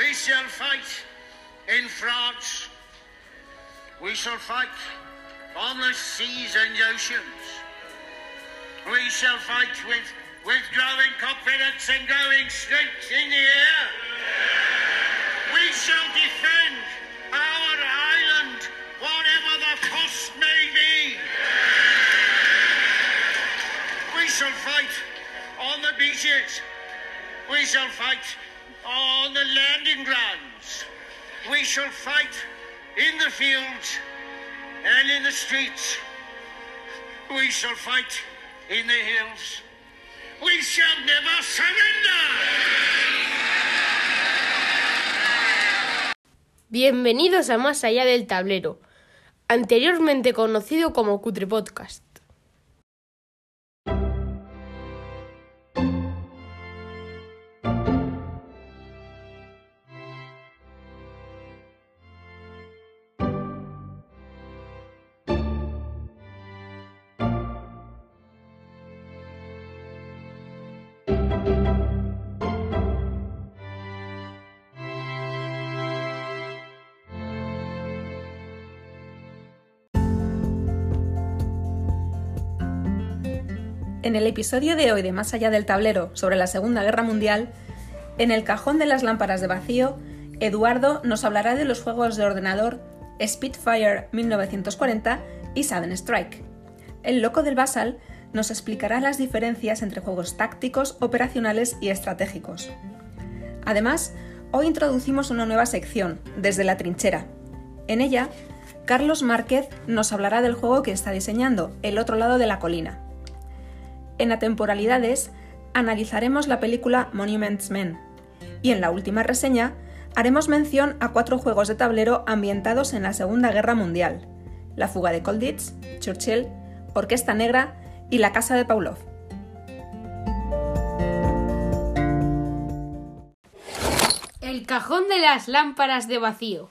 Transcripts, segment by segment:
We shall fight in France. We shall fight on the seas and oceans. We shall fight with, with growing confidence and growing strength in the air. We shall defend our island, whatever the cost may be. We shall fight on the beaches. We shall fight on the landing grounds. We shall fight in the fields and in the streets. We shall fight in the hills. We shall never surrender. Bienvenidos a Más Allá del Tablero, anteriormente conocido como Cutre Podcast. En el episodio de hoy de Más allá del tablero sobre la Segunda Guerra Mundial, en el cajón de las lámparas de vacío, Eduardo nos hablará de los juegos de ordenador Spitfire 1940 y Sudden Strike. El loco del Basal nos explicará las diferencias entre juegos tácticos, operacionales y estratégicos. Además, hoy introducimos una nueva sección, Desde la Trinchera. En ella, Carlos Márquez nos hablará del juego que está diseñando, El otro lado de la colina. En Atemporalidades analizaremos la película Monuments Men y en la última reseña haremos mención a cuatro juegos de tablero ambientados en la Segunda Guerra Mundial, La fuga de Colditz, Churchill, Orquesta Negra y La Casa de Pavlov. El cajón de las lámparas de vacío.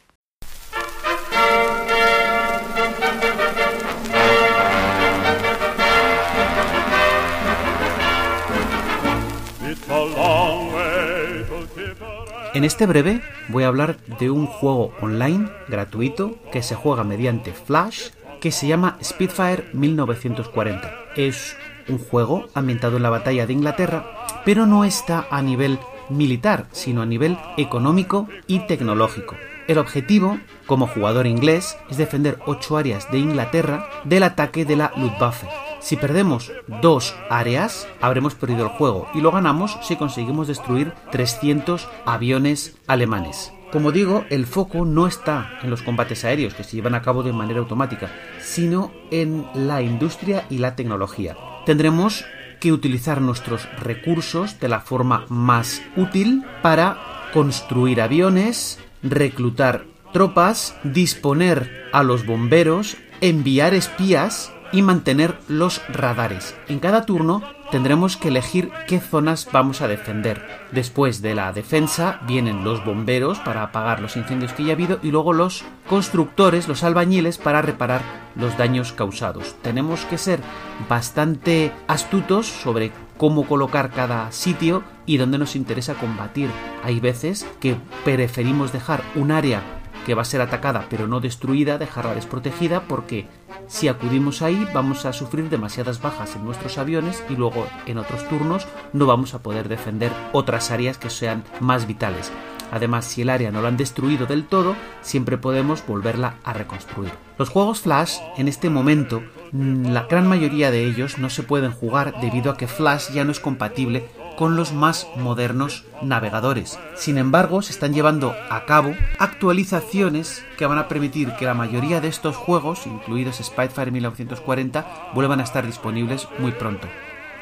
En este breve voy a hablar de un juego online gratuito que se juega mediante Flash que se llama Spitfire 1940. Es un juego ambientado en la batalla de Inglaterra, pero no está a nivel militar, sino a nivel económico y tecnológico. El objetivo, como jugador inglés, es defender ocho áreas de Inglaterra del ataque de la Luftwaffe. Si perdemos dos áreas, habremos perdido el juego y lo ganamos si conseguimos destruir 300 aviones alemanes. Como digo, el foco no está en los combates aéreos que se llevan a cabo de manera automática, sino en la industria y la tecnología. Tendremos que utilizar nuestros recursos de la forma más útil para construir aviones, reclutar tropas, disponer a los bomberos, enviar espías y mantener los radares. En cada turno tendremos que elegir qué zonas vamos a defender. Después de la defensa vienen los bomberos para apagar los incendios que ya ha habido y luego los constructores, los albañiles para reparar los daños causados. Tenemos que ser bastante astutos sobre cómo colocar cada sitio y dónde nos interesa combatir. Hay veces que preferimos dejar un área que va a ser atacada pero no destruida, dejarla desprotegida porque si acudimos ahí vamos a sufrir demasiadas bajas en nuestros aviones y luego en otros turnos no vamos a poder defender otras áreas que sean más vitales. Además, si el área no la han destruido del todo, siempre podemos volverla a reconstruir. Los juegos Flash, en este momento, la gran mayoría de ellos no se pueden jugar debido a que Flash ya no es compatible con los más modernos navegadores. Sin embargo, se están llevando a cabo actualizaciones que van a permitir que la mayoría de estos juegos, incluidos Spitfire 1940, vuelvan a estar disponibles muy pronto.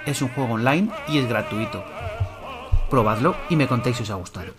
Es un juego online y es gratuito. Probadlo y me contéis si os ha gustado.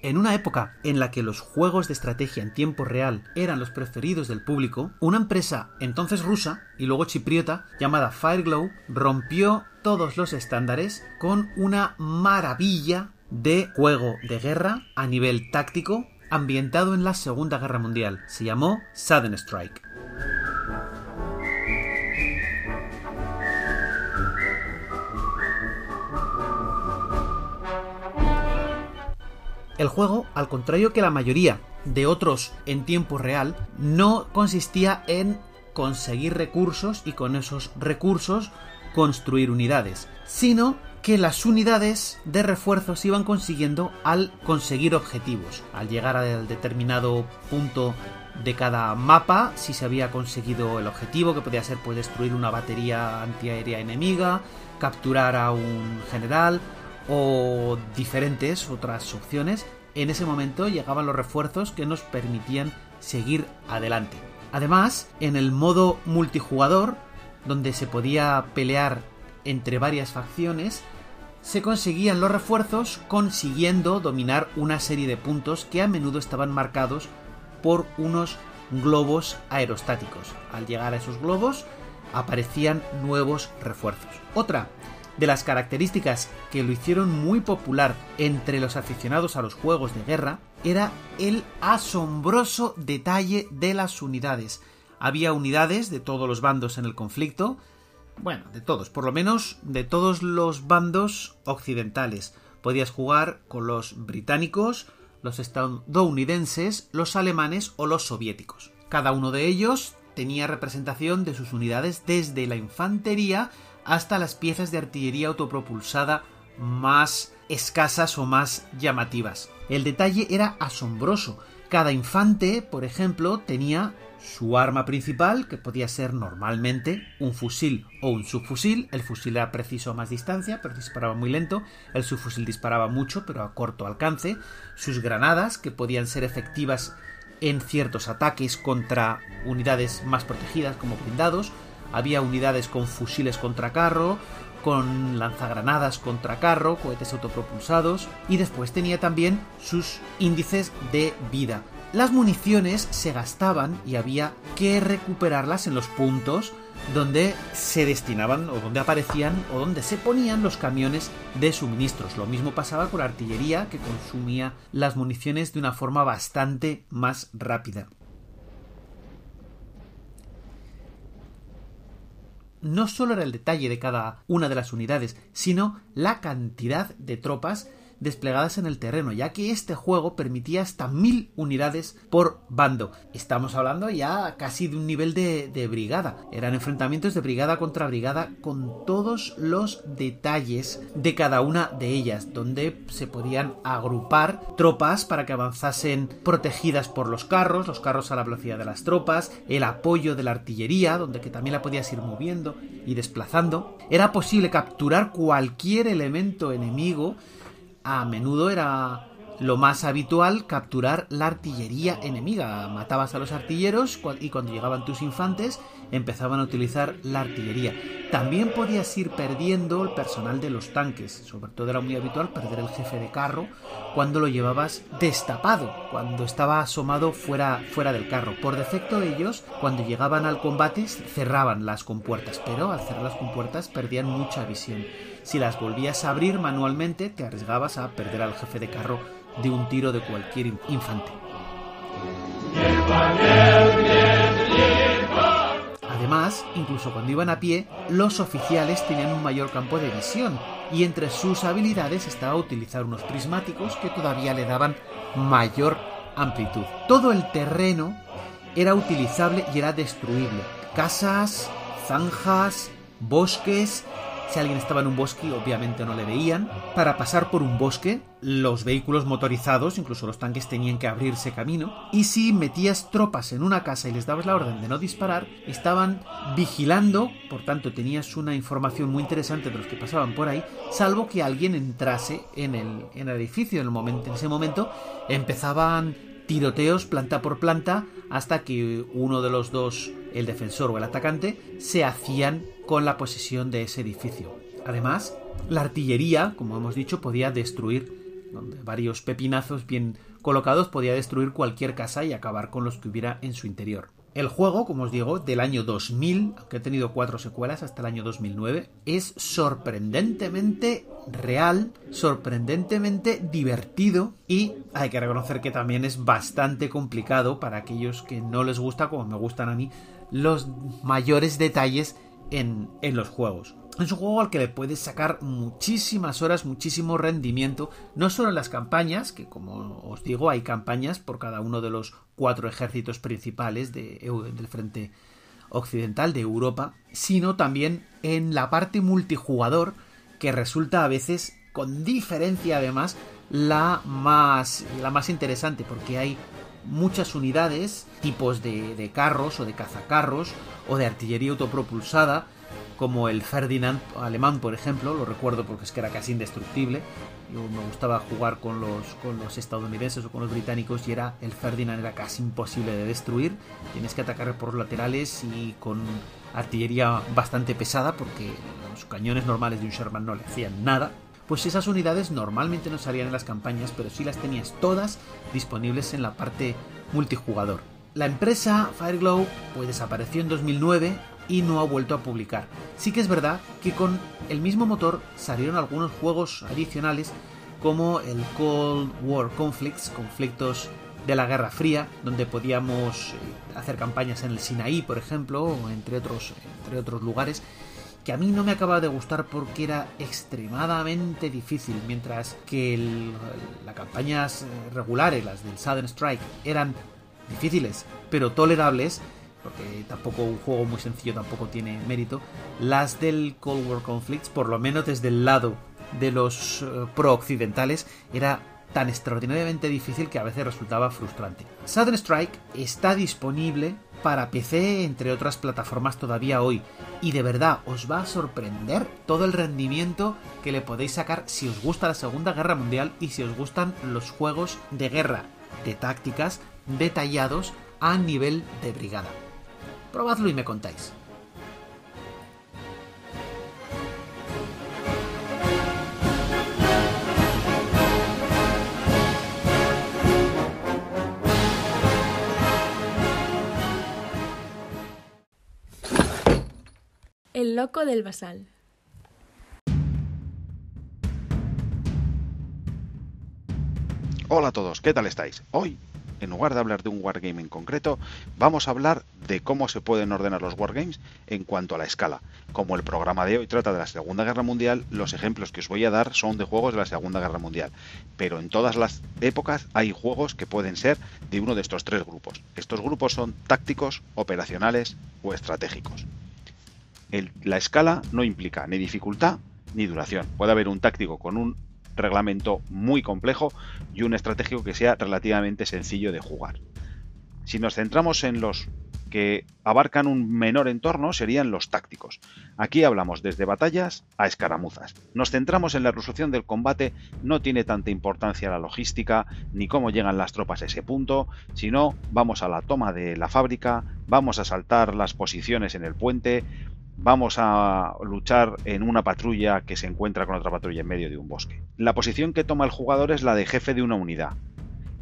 En una época en la que los juegos de estrategia en tiempo real eran los preferidos del público, una empresa entonces rusa y luego chipriota llamada Fireglow rompió todos los estándares con una maravilla de juego de guerra a nivel táctico ambientado en la Segunda Guerra Mundial. Se llamó Sudden Strike. El juego, al contrario que la mayoría de otros en tiempo real, no consistía en conseguir recursos y con esos recursos construir unidades, sino que las unidades de refuerzo se iban consiguiendo al conseguir objetivos. Al llegar al determinado punto de cada mapa, si se había conseguido el objetivo, que podía ser pues destruir una batería antiaérea enemiga, capturar a un general, o diferentes otras opciones, en ese momento llegaban los refuerzos que nos permitían seguir adelante. Además, en el modo multijugador, donde se podía pelear entre varias facciones, se conseguían los refuerzos consiguiendo dominar una serie de puntos que a menudo estaban marcados por unos globos aerostáticos. Al llegar a esos globos aparecían nuevos refuerzos. Otra de las características que lo hicieron muy popular entre los aficionados a los juegos de guerra era el asombroso detalle de las unidades. Había unidades de todos los bandos en el conflicto, bueno, de todos, por lo menos de todos los bandos occidentales. Podías jugar con los británicos, los estadounidenses, los alemanes o los soviéticos. Cada uno de ellos tenía representación de sus unidades desde la infantería hasta las piezas de artillería autopropulsada más escasas o más llamativas. El detalle era asombroso. Cada infante, por ejemplo, tenía su arma principal, que podía ser normalmente un fusil o un subfusil. El fusil era preciso a más distancia, pero disparaba muy lento. El subfusil disparaba mucho, pero a corto alcance. Sus granadas, que podían ser efectivas en ciertos ataques contra unidades más protegidas como blindados había unidades con fusiles contra carro, con lanzagranadas contra carro, cohetes autopropulsados y después tenía también sus índices de vida. Las municiones se gastaban y había que recuperarlas en los puntos donde se destinaban o donde aparecían o donde se ponían los camiones de suministros. Lo mismo pasaba con la artillería que consumía las municiones de una forma bastante más rápida. No solo era el detalle de cada una de las unidades, sino la cantidad de tropas desplegadas en el terreno, ya que este juego permitía hasta mil unidades por bando. Estamos hablando ya casi de un nivel de, de, brigada. Eran enfrentamientos de brigada contra brigada con todos los detalles de cada una de ellas, donde se podían agrupar tropas para que avanzasen protegidas por los carros, los carros a la velocidad de las tropas, el apoyo de la artillería, donde que también la podías ir moviendo y desplazando. Era posible capturar cualquier elemento enemigo a menudo era lo más habitual capturar la artillería enemiga. Matabas a los artilleros y cuando llegaban tus infantes empezaban a utilizar la artillería. También podías ir perdiendo el personal de los tanques. Sobre todo era muy habitual perder el jefe de carro cuando lo llevabas destapado, cuando estaba asomado fuera, fuera del carro. Por defecto ellos, cuando llegaban al combate, cerraban las compuertas, pero al cerrar las compuertas perdían mucha visión. Si las volvías a abrir manualmente, te arriesgabas a perder al jefe de carro de un tiro de cualquier infante. Además, incluso cuando iban a pie, los oficiales tenían un mayor campo de visión y entre sus habilidades estaba utilizar unos prismáticos que todavía le daban mayor amplitud. Todo el terreno era utilizable y era destruible. Casas, zanjas, bosques si alguien estaba en un bosque, obviamente no le veían. Para pasar por un bosque, los vehículos motorizados, incluso los tanques, tenían que abrirse camino. Y si metías tropas en una casa y les dabas la orden de no disparar, estaban vigilando, por tanto tenías una información muy interesante de los que pasaban por ahí, salvo que alguien entrase en el, en edificio. En, el momento, en ese momento empezaban tiroteos planta por planta hasta que uno de los dos, el defensor o el atacante, se hacían con la posesión de ese edificio. Además, la artillería, como hemos dicho, podía destruir varios pepinazos bien colocados podía destruir cualquier casa y acabar con los que hubiera en su interior. El juego, como os digo, del año 2000, aunque ha tenido cuatro secuelas hasta el año 2009, es sorprendentemente real, sorprendentemente divertido y hay que reconocer que también es bastante complicado para aquellos que no les gusta, como me gustan a mí, los mayores detalles en, los juegos. Es un juego al que le puedes sacar muchísimas horas, muchísimo rendimiento, no solo en las campañas, que como os digo, hay campañas por cada uno de los cuatro ejércitos principales de, del frente occidental de Europa, sino también en la parte multijugador, que resulta a veces, con diferencia además, la más, la más interesante, porque hay muchas unidades, tipos de, de carros o de cazacarros o de artillería autopropulsada, como el Ferdinand alemán, por ejemplo, lo recuerdo porque es que era casi indestructible. Yo me gustaba jugar con los, con los estadounidenses o con los británicos y era el Ferdinand era casi imposible de destruir. Tienes que atacar por los laterales y con artillería bastante pesada porque los cañones normales de un Sherman no le hacían nada. Pues esas unidades normalmente no salían en las campañas, pero sí las tenías todas disponibles en la parte multijugador. La empresa Fireglow pues desapareció en 2009 y no ha vuelto a publicar. Sí que es verdad que con el mismo motor salieron algunos juegos adicionales como el Cold War Conflicts, conflictos de la Guerra Fría, donde podíamos eh, hacer campañas en el Sinaí, por ejemplo, o entre otros, entre otros lugares, que a mí no me acaba de gustar porque era extremadamente difícil, mientras que las campañas regulares, las del Southern Strike, eran difíciles, pero tolerables, porque tampoco un juego muy sencillo tampoco tiene mérito, las del Cold War Conflicts, por lo menos desde el lado de los eh, pro-occidentales, era tan extraordinariamente difícil que a veces resultaba frustrante. Southern Strike está disponible para PC entre otras plataformas todavía hoy y de verdad os va a sorprender todo el rendimiento que le podéis sacar si os gusta la Segunda Guerra Mundial y si os gustan los juegos de guerra de tácticas detallados a nivel de brigada. Probadlo y me contáis. El loco del basal. Hola a todos, ¿qué tal estáis? Hoy en lugar de hablar de un wargame en concreto, vamos a hablar de cómo se pueden ordenar los wargames en cuanto a la escala. Como el programa de hoy trata de la Segunda Guerra Mundial, los ejemplos que os voy a dar son de juegos de la Segunda Guerra Mundial. Pero en todas las épocas hay juegos que pueden ser de uno de estos tres grupos. Estos grupos son tácticos, operacionales o estratégicos. La escala no implica ni dificultad ni duración. Puede haber un táctico con un reglamento muy complejo y un estratégico que sea relativamente sencillo de jugar. Si nos centramos en los que abarcan un menor entorno serían los tácticos. Aquí hablamos desde batallas a escaramuzas. Nos centramos en la resolución del combate, no tiene tanta importancia la logística ni cómo llegan las tropas a ese punto, sino vamos a la toma de la fábrica, vamos a saltar las posiciones en el puente, vamos a luchar en una patrulla que se encuentra con otra patrulla en medio de un bosque. La posición que toma el jugador es la de jefe de una unidad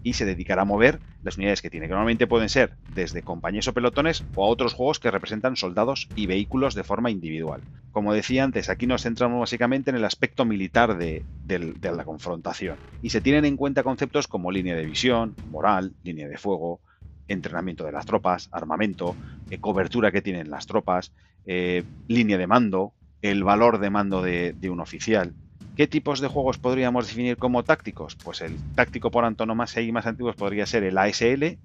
y se dedicará a mover las unidades que tiene, que normalmente pueden ser desde compañías o pelotones o a otros juegos que representan soldados y vehículos de forma individual. Como decía antes, aquí nos centramos básicamente en el aspecto militar de, de la confrontación y se tienen en cuenta conceptos como línea de visión, moral, línea de fuego, entrenamiento de las tropas, armamento, eh, cobertura que tienen las tropas, eh, línea de mando, el valor de mando de, un oficial. ¿Qué tipos de juegos podríamos definir como tácticos? Pues el táctico por antonomasia y más antiguos podría ser el ASL,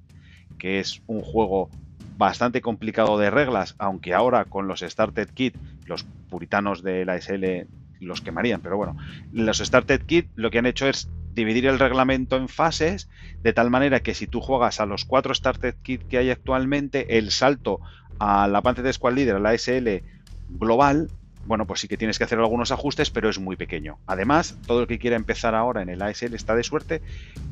que es un juego bastante complicado de reglas, aunque ahora con los Started Kit, los puritanos del ASL los quemarían, pero bueno, los Started Kit lo que han hecho es dividir el reglamento en fases, de tal manera que si tú juegas a los cuatro Started Kit que hay actualmente, el salto a la Pancet Squad Leader, la SL global, bueno, pues sí que tienes que hacer algunos ajustes, pero es muy pequeño. Además, todo el que quiera empezar ahora en el ASL está de suerte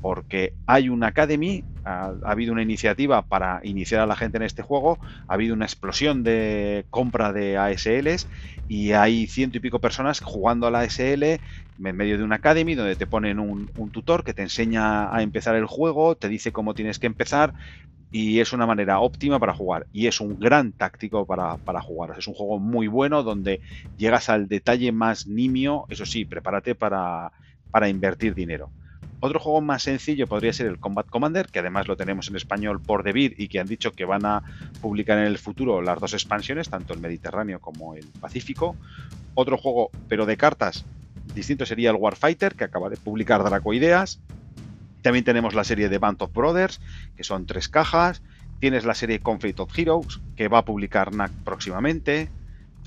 porque hay una Academy, ha, habido una iniciativa para iniciar a la gente en este juego, ha habido una explosión de compra de ASLs y hay ciento y pico personas jugando a la ASL en medio de una Academy donde te ponen un, un tutor que te enseña a empezar el juego, te dice cómo tienes que empezar, y es una manera óptima para jugar y es un gran táctico para, jugar. Es un juego muy bueno donde llegas al detalle más nimio, eso sí, prepárate para, para invertir dinero. Otro juego más sencillo podría ser el Combat Commander, que además lo tenemos en español por Debir y que han dicho que van a publicar en el futuro las dos expansiones, tanto el Mediterráneo como el Pacífico. Otro juego, pero de cartas, distinto sería el Warfighter, que acaba de publicar Dracoideas. También tenemos la serie de Band of Brothers, que son tres cajas. Tienes la serie Conflict of Heroes, que va a publicar NAC próximamente.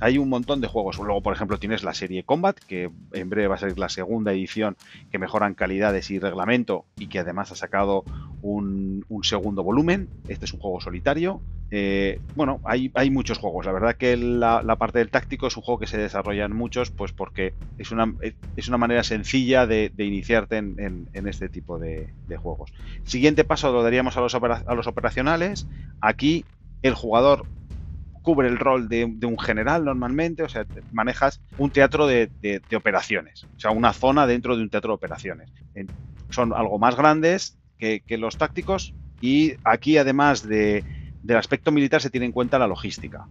Hay un montón de juegos. Luego, por ejemplo, tienes la serie Combat, que en breve va a ser la segunda edición que mejoran calidades y reglamento y que además ha sacado un, segundo volumen. Este es un juego solitario. Eh, bueno, hay, hay, muchos juegos. La verdad que la, parte del táctico es un juego que se desarrolla en muchos, pues porque es una, es una manera sencilla de, iniciarte en, este tipo de, juegos. Siguiente paso lo daríamos a los, a los operacionales. Aquí el jugador cubre el rol de, un general normalmente, o sea, manejas un teatro de, operaciones, o sea, una zona dentro de un teatro de operaciones. Son algo más grandes que, los tácticos y aquí además del aspecto militar se tiene en cuenta la logística.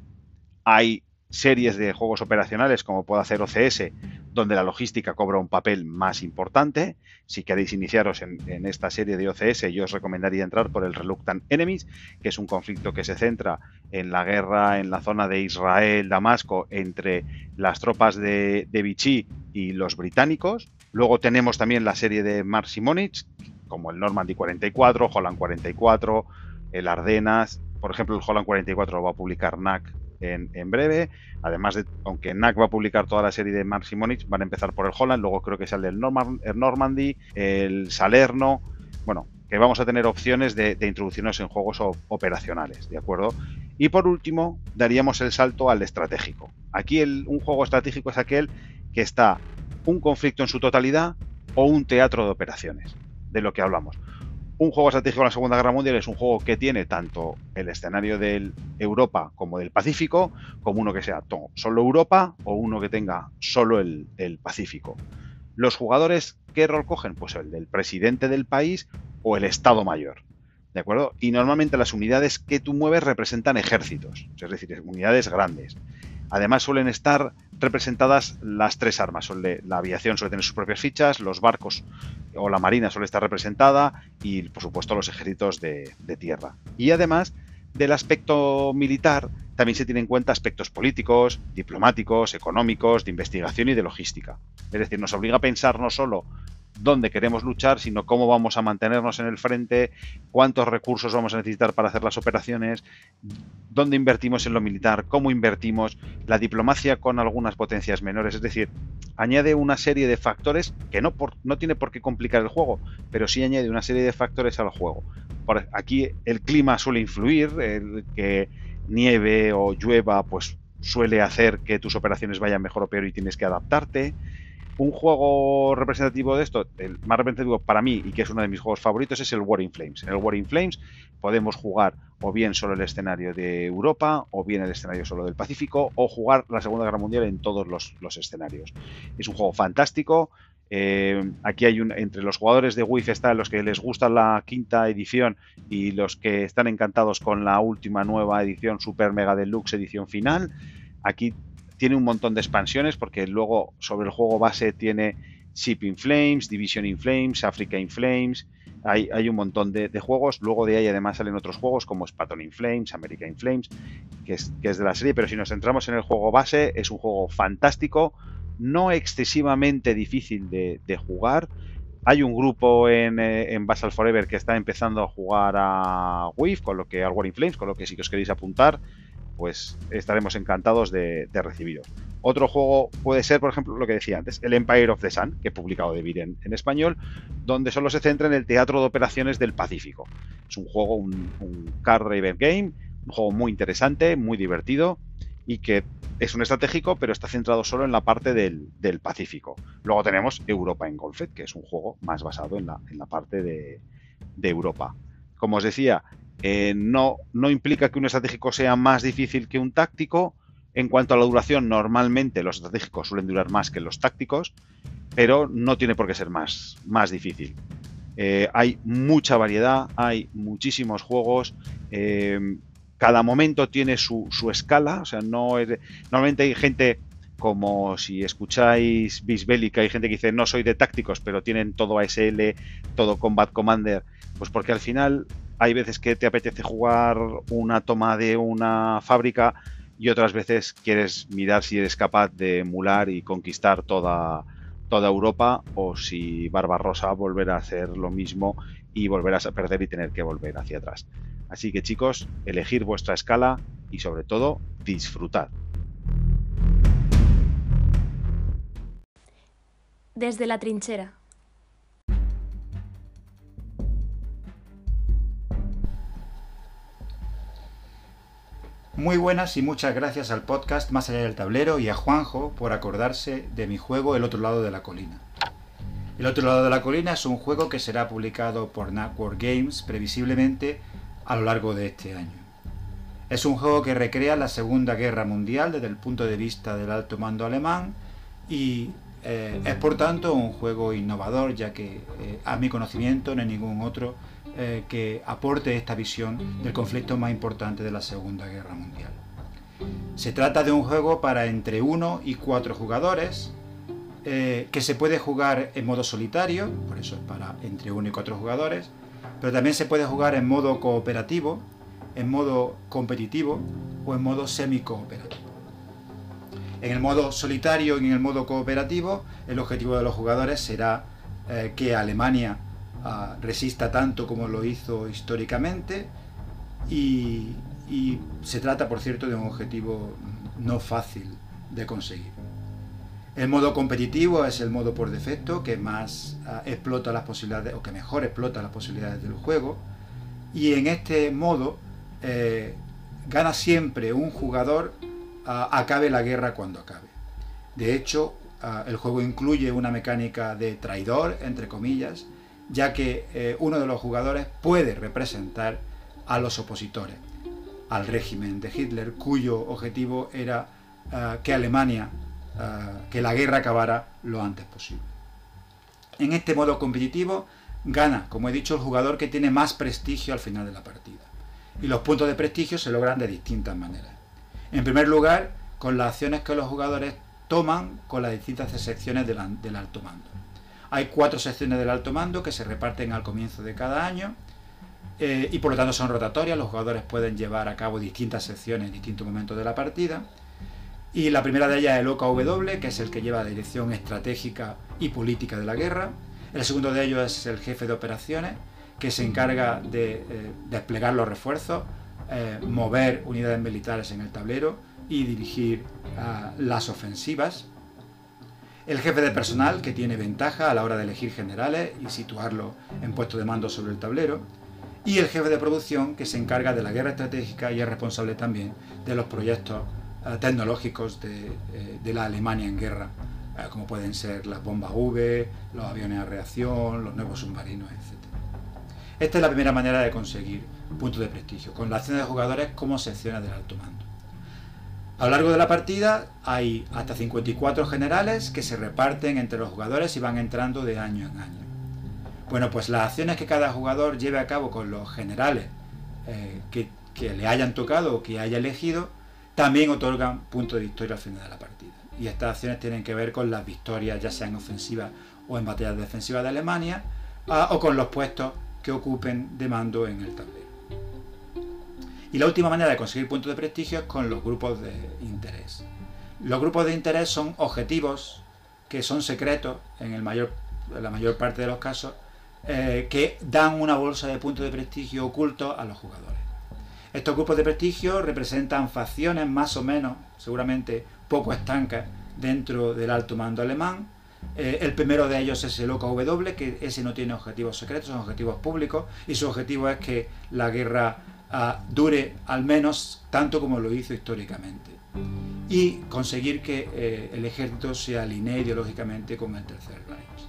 Hay series de juegos operacionales como puede hacer OCS, donde la logística cobra un papel más importante. Si queréis iniciaros en, esta serie de OCS, yo os recomendaría entrar por el Reluctant Enemies, que es un conflicto que se centra en la guerra en la zona de Israel-Damasco entre las tropas de, Vichy y los británicos. Luego tenemos también la serie de Mark Simonich, como el Normandy 44, Holland 44, el Ardenas. Por ejemplo, el Holland 44 lo va a publicar NAC en, breve. Además de, aunque NAC va a publicar toda la serie de Mark Simonich, van a empezar por el Holland, luego creo que sale el, el Normandy, el Salerno. Bueno, que vamos a tener opciones de, introducirnos en juegos operacionales, ¿de acuerdo? Y por último, daríamos el salto al estratégico. Aquí un juego estratégico es aquel que está un conflicto en su totalidad o un teatro de operaciones, de lo que hablamos un juego estratégico en la Segunda Guerra Mundial es un juego que tiene tanto el escenario de Europa como del Pacífico, como uno que sea solo Europa o uno que tenga solo el, Pacífico. Los jugadores, ¿qué rol cogen? Pues el del presidente del país o el Estado Mayor. ¿De acuerdo? Y normalmente las unidades que tú mueves representan ejércitos, es decir, unidades grandes. Además suelen estar representadas las tres armas. La aviación suele tener sus propias fichas, los barcos o la marina suele estar representada y por supuesto los ejércitos de, tierra. Y además del aspecto militar también se tienen en cuenta aspectos políticos, diplomáticos, económicos, de investigación y de logística. Es decir, nos obliga a pensar no solo dónde queremos luchar, sino cómo vamos a mantenernos en el frente, cuántos recursos vamos a necesitar para hacer las operaciones, dónde invertimos en lo militar, cómo invertimos, la diplomacia con algunas potencias menores, es decir, añade una serie de factores que no, no tiene por qué complicar el juego, pero sí añade una serie de factores al juego. Por aquí el clima suele influir, el que nieve o llueva pues suele hacer que tus operaciones vayan mejor o peor y tienes que adaptarte un juego representativo de esto, el más representativo para mí y que es uno de mis juegos favoritos, es el War in Flames. En el War Flames podemos jugar o bien solo el escenario de Europa, o bien el escenario solo del Pacífico, o jugar la Segunda Guerra Mundial en todos los, escenarios. Es un juego fantástico. Eh, aquí hay un, entre los jugadores de WIF están los que les gusta la quinta edición y los que están encantados con la última nueva edición Super Mega Deluxe edición final. Aquí tiene un montón de expansiones porque luego sobre el juego base tiene Ship in Flames, Division in Flames, Africa in Flames. Hay, hay un montón de, juegos. Luego de ahí además salen otros juegos como Spartan in Flames, America in Flames, que es, que es de la serie. Pero si nos centramos en el juego base, es un juego fantástico, no excesivamente difícil de, jugar. Hay un grupo en, eh, en Basal Forever que está empezando a jugar a WIF, con lo que al War in Flames, con lo que si os queréis apuntar, pues estaremos encantados de, recibiros. Otro juego puede ser, por ejemplo, lo que decía antes, el Empire of the Sun, que he publicado de en, en español, donde solo se centra en el teatro de operaciones del Pacífico. Es un juego, un, card driver game, un juego muy interesante, muy divertido y que es un estratégico, pero está centrado solo en la parte del, Pacífico. Luego tenemos Europa Engulfed, que es un juego más basado en la, en la parte de, Europa. Como os decía, eh, no, no implica que un estratégico sea más difícil que un táctico. En cuanto a la duración, normalmente los estratégicos suelen durar más que los tácticos, pero no tiene por qué ser más, más difícil. Eh, hay mucha variedad, hay muchísimos juegos. Eh, cada momento tiene su, escala, o sea, no normalmente hay gente como si escucháis Bisbélica, hay gente que dice no soy de tácticos, pero tienen todo ASL, todo Combat Commander, pues porque al final hay veces que te apetece jugar una toma de una fábrica y otras veces quieres mirar si eres capaz de emular y conquistar toda, toda Europa o si Barbarossa volverá a hacer lo mismo y volverás a perder y tener que volver hacia atrás. Así que chicos, elegir vuestra escala y sobre todo disfrutar. Desde la trinchera. Muy buenas y muchas gracias al podcast Más allá del tablero y a Juanjo por acordarse de mi juego El otro lado de la colina. El otro lado de la colina es un juego que será publicado por Network Games previsiblemente a lo largo de este año. Es un juego que recrea la Segunda Guerra Mundial desde el punto de vista del alto mando alemán y eh, es por tanto un juego innovador ya que eh, a mi conocimiento no hay ningún otro eh, que aporte esta visión del conflicto más importante de la Segunda Guerra Mundial. Se trata de un juego para entre 1 y 4 jugadores que se puede jugar en modo solitario, por eso es para entre 1 y 4 jugadores, pero también se puede jugar en modo cooperativo, en modo competitivo o en modo semi-cooperativo. En el modo solitario y en el modo cooperativo, el objetivo de los jugadores será eh, que Alemania ah, resista tanto como lo hizo históricamente y se trata, por cierto, de un objetivo no fácil de conseguir. El modo competitivo es el modo por defecto que más ah, explota las posibilidades o que mejor explota las posibilidades del juego. Y en este modo eh, gana siempre un jugador acabe la guerra cuando acabe. De hecho, el juego incluye una mecánica de traidor, entre comillas, ya que eh, uno de los jugadores puede representar a los opositores al régimen de Hitler, cuyo objetivo era que Alemania que la guerra acabara lo antes posible. En este modo competitivo gana, como he dicho, el jugador que tiene más prestigio al final de la partida. Y los puntos de prestigio se logran de distintas maneras. En primer lugar, con las acciones que los jugadores toman con las distintas secciones del, alto mando. Hay cuatro secciones del alto mando que se reparten al comienzo de cada año eh, y por lo tanto son rotatorias. Los jugadores pueden llevar a cabo distintas secciones en distintos momentos de la partida. Y la primera de ellas es el OKW, que es el que lleva la dirección estratégica y política de la guerra. El segundo de ellos es el jefe de operaciones, que se encarga de eh, desplegar los refuerzos, eh, mover unidades militares en el tablero y dirigir ah, las ofensivas. El jefe de personal, que tiene ventaja a la hora de elegir generales y situarlo en puesto de mando sobre el tablero. Y el jefe de producción, que se encarga de la guerra estratégica y es responsable también de los proyectos eh, tecnológicos eh, de, la Alemania en guerra, eh, como pueden ser las bombas V, los aviones a reacción, los nuevos submarinos, etc. Esta es la primera manera de conseguir puntos de prestigio, con la acción de jugadores como secciones del alto mando. A lo largo de la partida hay hasta 54 generales que se reparten entre los jugadores y van entrando de año en año. Bueno, pues las acciones que cada jugador lleve a cabo con los generales que, que, le hayan tocado o que haya elegido también otorgan puntos de victoria al final de la partida. Y estas acciones tienen que ver con las victorias, ya sean ofensivas o en batallas defensivas de Alemania, ah, o con los puestos que ocupen de mando en el tablero. Y la última manera de conseguir puntos de prestigio es con los grupos de interés. Los grupos de interés son objetivos que son secretos en, el mayor, la mayor parte de los casos, eh, que dan una bolsa de puntos de prestigio ocultos a los jugadores. Estos grupos de prestigio representan facciones más o menos, seguramente poco estancas, dentro del alto mando alemán. Eh, el primero de ellos es el OKW, que ese no tiene objetivos secretos, son objetivos públicos, y su objetivo es que la guerra ah, dure al menos tanto como lo hizo históricamente y conseguir que eh, el ejército se alinee ideológicamente con el Tercer Reich.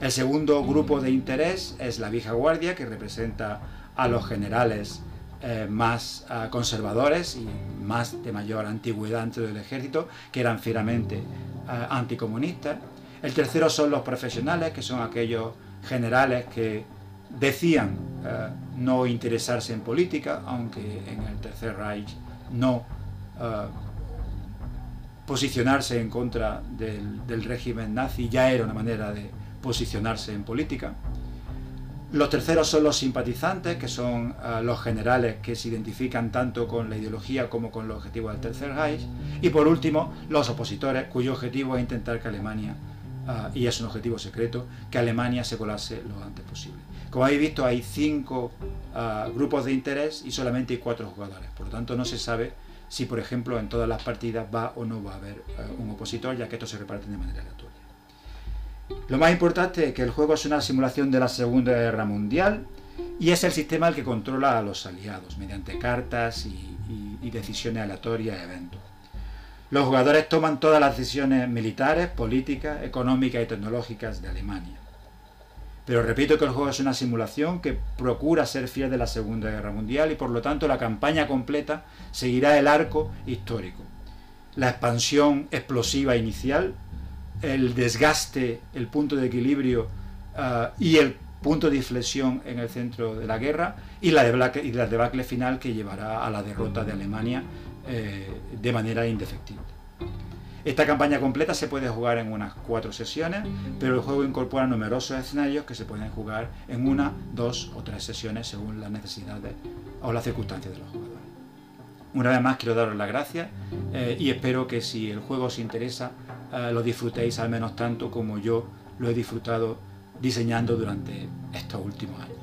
El segundo grupo de interés es la vieja guardia, que representa a los generales eh, más ah, conservadores y más de mayor antigüedad dentro del ejército, que eran fieramente ah, anticomunistas. El tercero son los profesionales, que son aquellos generales que decían eh, no interesarse en política, aunque en el Tercer Reich no eh, posicionarse en contra del, régimen nazi ya era una manera de posicionarse en política. Los terceros son los simpatizantes, que son eh, los generales que se identifican tanto con la ideología como con los objetivos del Tercer Reich. Y por último, los opositores, cuyo objetivo es intentar que Alemania, y es un objetivo secreto, que Alemania se colase lo antes posible. Como habéis visto, hay cinco ah, grupos de interés y solamente hay cuatro jugadores. Por lo tanto, no se sabe si, por ejemplo, en todas las partidas va o no va a haber ah, un opositor, ya que estos se reparten de manera aleatoria. Lo más importante es que el juego es una simulación de la Segunda Guerra Mundial y es el sistema el que controla a los aliados mediante cartas y, decisiones aleatorias y eventos. Los jugadores toman todas las decisiones militares, políticas, económicas y tecnológicas de Alemania. Pero repito que el juego es una simulación que procura ser fiel de la Segunda Guerra Mundial y por lo tanto la campaña completa seguirá el arco histórico. La expansión explosiva inicial, el desgaste, el punto de equilibrio ah, y el punto de inflexión en el centro de la guerra y la, debacle, y debacle final que llevará a la derrota de Alemania eh, de manera indefectible. Esta campaña completa se puede jugar en unas cuatro sesiones, pero el juego incorpora numerosos escenarios que se pueden jugar en una, dos o tres sesiones según las necesidades o las circunstancias de los jugadores. Una vez más quiero daros las gracias eh, y espero que si el juego os interesa eh, lo disfrutéis al menos tanto como yo lo he disfrutado diseñando durante estos últimos años.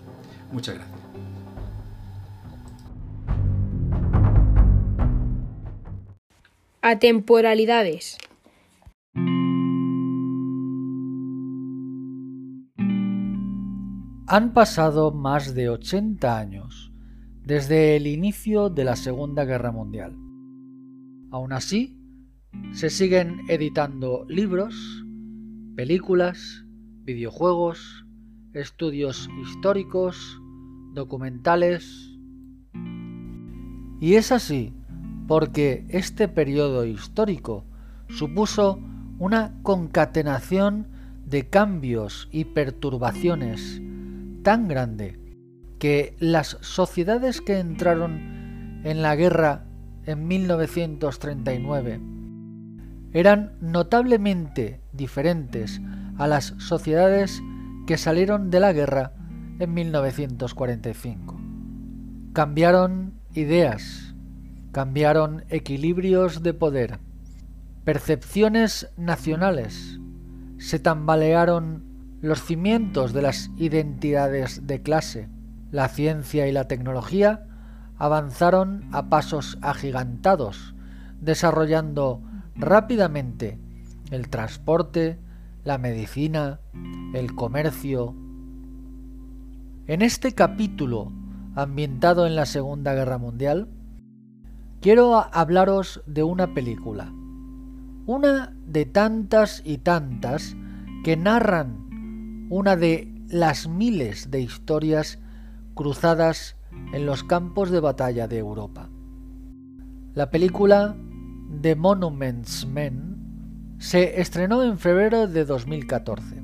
Muchas gracias. Atemporalidades. Han pasado más de 80 años desde el inicio de la Segunda Guerra Mundial. Aún así, se siguen editando libros, películas, videojuegos, estudios históricos, documentales. Y es así porque este periodo histórico supuso una concatenación de cambios y perturbaciones tan grande que las sociedades que entraron en la guerra en 1939 eran notablemente diferentes a las sociedades que salieron de la guerra en 1945. Cambiaron ideas, Cambiaron equilibrios de poder, percepciones nacionales, se tambalearon los cimientos de las identidades de clase, la ciencia y la tecnología avanzaron a pasos agigantados, desarrollando rápidamente el transporte, la medicina, el comercio. En este capítulo, ambientado en la Segunda Guerra Mundial, quiero hablaros de una película. Una de tantas y tantas que narran una de las miles de historias cruzadas en los campos de batalla de Europa. La película The Monuments Men se estrenó en febrero de 2014.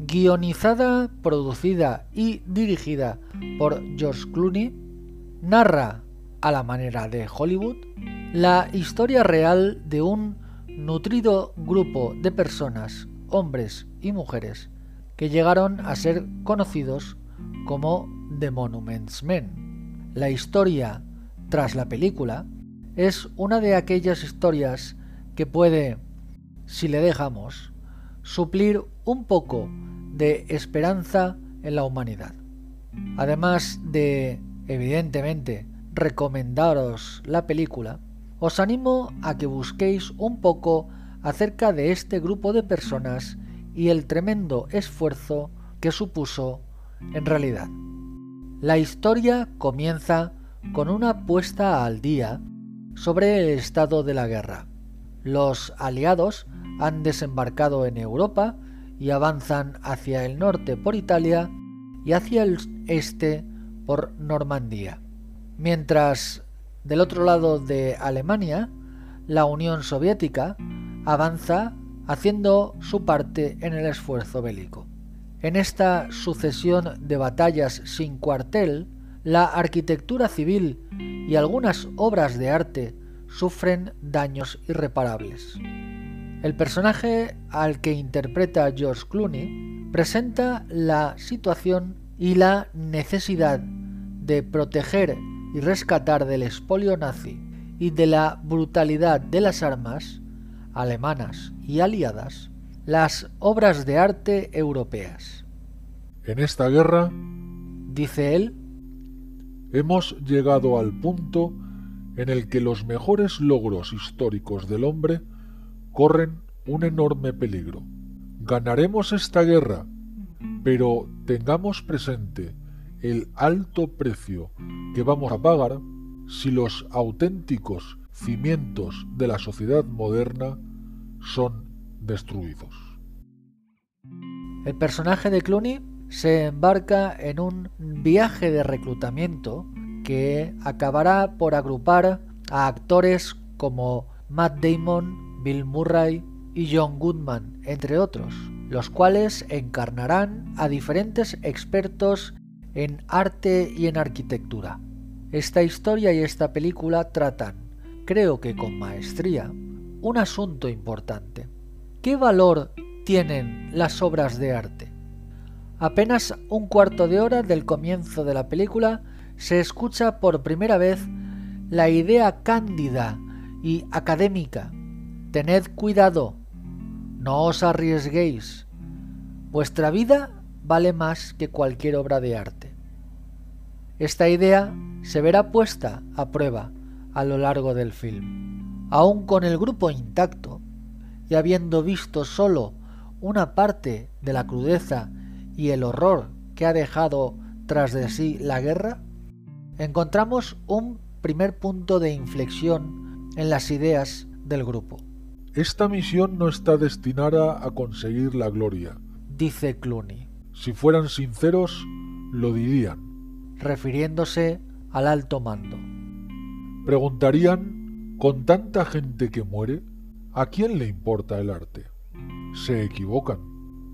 Guionizada, producida y dirigida por George Clooney, narra a la manera de Hollywood, la historia real de un nutrido grupo de personas, hombres y mujeres, que llegaron a ser conocidos como The Monuments Men. La historia tras la película es una de aquellas historias que puede, si le dejamos, suplir un poco de esperanza en la humanidad. Además de, evidentemente, recomendaros la película, os animo a que busquéis un poco acerca de este grupo de personas y el tremendo esfuerzo que supuso en realidad. La historia comienza con una puesta al día sobre el estado de la guerra. Los aliados han desembarcado en Europa y avanzan hacia el norte por Italia y hacia el este por Normandía. Mientras del otro lado de Alemania, la Unión Soviética avanza haciendo su parte en el esfuerzo bélico. En esta sucesión de batallas sin cuartel, la arquitectura civil y algunas obras de arte sufren daños irreparables. El personaje al que interpreta George Clooney presenta la situación y la necesidad de proteger y rescatar del espolio nazi y de la brutalidad de las armas alemanas y aliadas las obras de arte europeas. En esta guerra, dice él, hemos llegado al punto en el que los mejores logros históricos del hombre corren un enorme peligro. Ganaremos esta guerra, pero tengamos presente el alto precio que vamos a pagar si los auténticos cimientos de la sociedad moderna son destruidos. El personaje de Clooney se embarca en un viaje de reclutamiento que acabará por agrupar a actores como Matt Damon, Bill Murray y John Goodman, entre otros, los cuales encarnarán a diferentes expertos en arte y en arquitectura. Esta historia y esta película tratan, creo que con maestría, un asunto importante. ¿Qué valor tienen las obras de arte? Apenas un cuarto de hora del comienzo de la película se escucha por primera vez la idea cándida y académica. Tened cuidado, no os arriesguéis. Vuestra vida vale más que cualquier obra de arte. Esta idea se verá puesta a prueba a lo largo del film. Aún con el grupo intacto y habiendo visto solo una parte de la crudeza y el horror que ha dejado tras de sí la guerra, encontramos un primer punto de inflexión en las ideas del grupo. Esta misión no está destinada a conseguir la gloria, dice Clooney. Si fueran sinceros, lo dirían refiriéndose al alto mando. Preguntarían, con tanta gente que muere, ¿a quién le importa el arte? Se equivocan,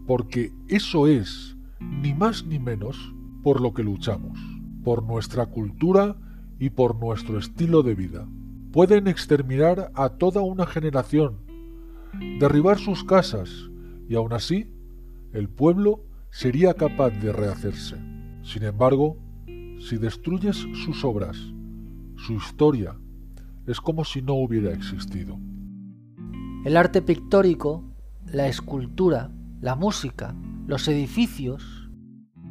porque eso es, ni más ni menos, por lo que luchamos, por nuestra cultura y por nuestro estilo de vida. Pueden exterminar a toda una generación, derribar sus casas, y aún así, el pueblo sería capaz de rehacerse. Sin embargo, si destruyes sus obras, su historia, es como si no hubiera existido. El arte pictórico, la escultura, la música, los edificios,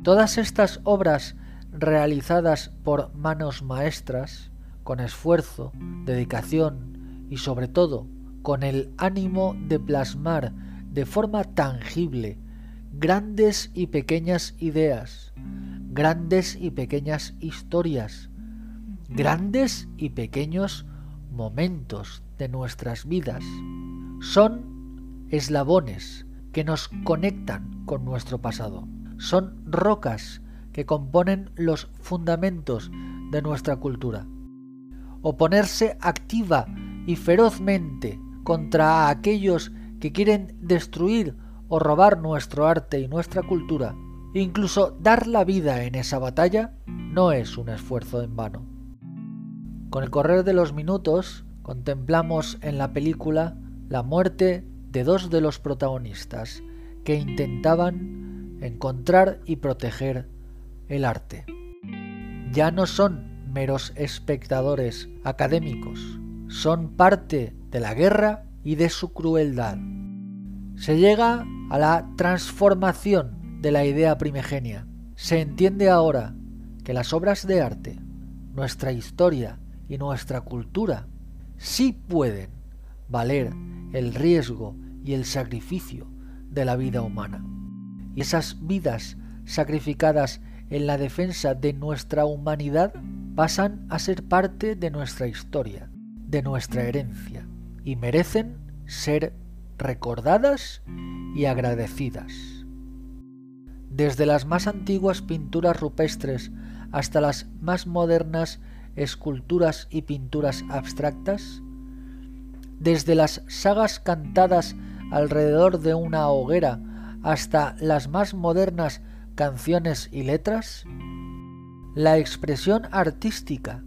todas estas obras realizadas por manos maestras, con esfuerzo, dedicación y sobre todo con el ánimo de plasmar de forma tangible grandes y pequeñas ideas, grandes y pequeñas historias, grandes y pequeños momentos de nuestras vidas. Son eslabones que nos conectan con nuestro pasado. Son rocas que componen los fundamentos de nuestra cultura. Oponerse activa y ferozmente contra aquellos que quieren destruir o robar nuestro arte y nuestra cultura Incluso dar la vida en esa batalla no es un esfuerzo en vano. Con el correr de los minutos contemplamos en la película la muerte de dos de los protagonistas que intentaban encontrar y proteger el arte. Ya no son meros espectadores académicos, son parte de la guerra y de su crueldad. Se llega a la transformación de la idea primigenia. Se entiende ahora que las obras de arte, nuestra historia y nuestra cultura sí pueden valer el riesgo y el sacrificio de la vida humana. Y esas vidas sacrificadas en la defensa de nuestra humanidad pasan a ser parte de nuestra historia, de nuestra herencia, y merecen ser recordadas y agradecidas. Desde las más antiguas pinturas rupestres hasta las más modernas esculturas y pinturas abstractas, desde las sagas cantadas alrededor de una hoguera hasta las más modernas canciones y letras, la expresión artística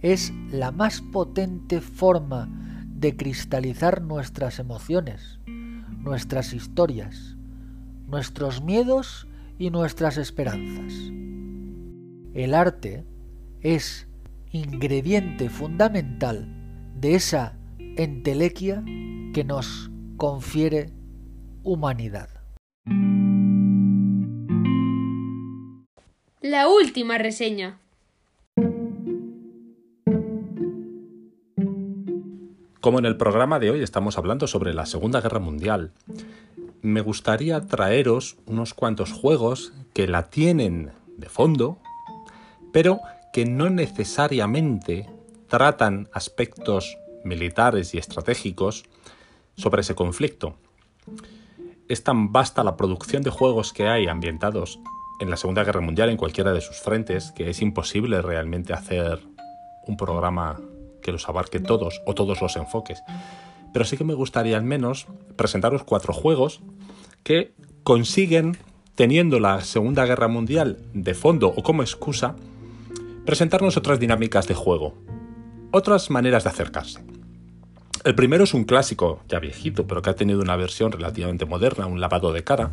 es la más potente forma de cristalizar nuestras emociones, nuestras historias, nuestros miedos y nuestras esperanzas. El arte es ingrediente fundamental de esa entelequia que nos confiere humanidad. La última reseña. Como en el programa de hoy estamos hablando sobre la Segunda Guerra Mundial, me gustaría traeros unos cuantos juegos que la tienen de fondo, pero que no necesariamente tratan aspectos militares y estratégicos sobre ese conflicto. Es tan vasta la producción de juegos que hay ambientados en la Segunda Guerra Mundial en cualquiera de sus frentes que es imposible realmente hacer un programa que los abarque todos o todos los enfoques. Pero sí que me gustaría al menos presentaros cuatro juegos que consiguen, teniendo la Segunda Guerra Mundial de fondo o como excusa, presentarnos otras dinámicas de juego, otras maneras de acercarse. El primero es un clásico, ya viejito, pero que ha tenido una versión relativamente moderna, un lavado de cara,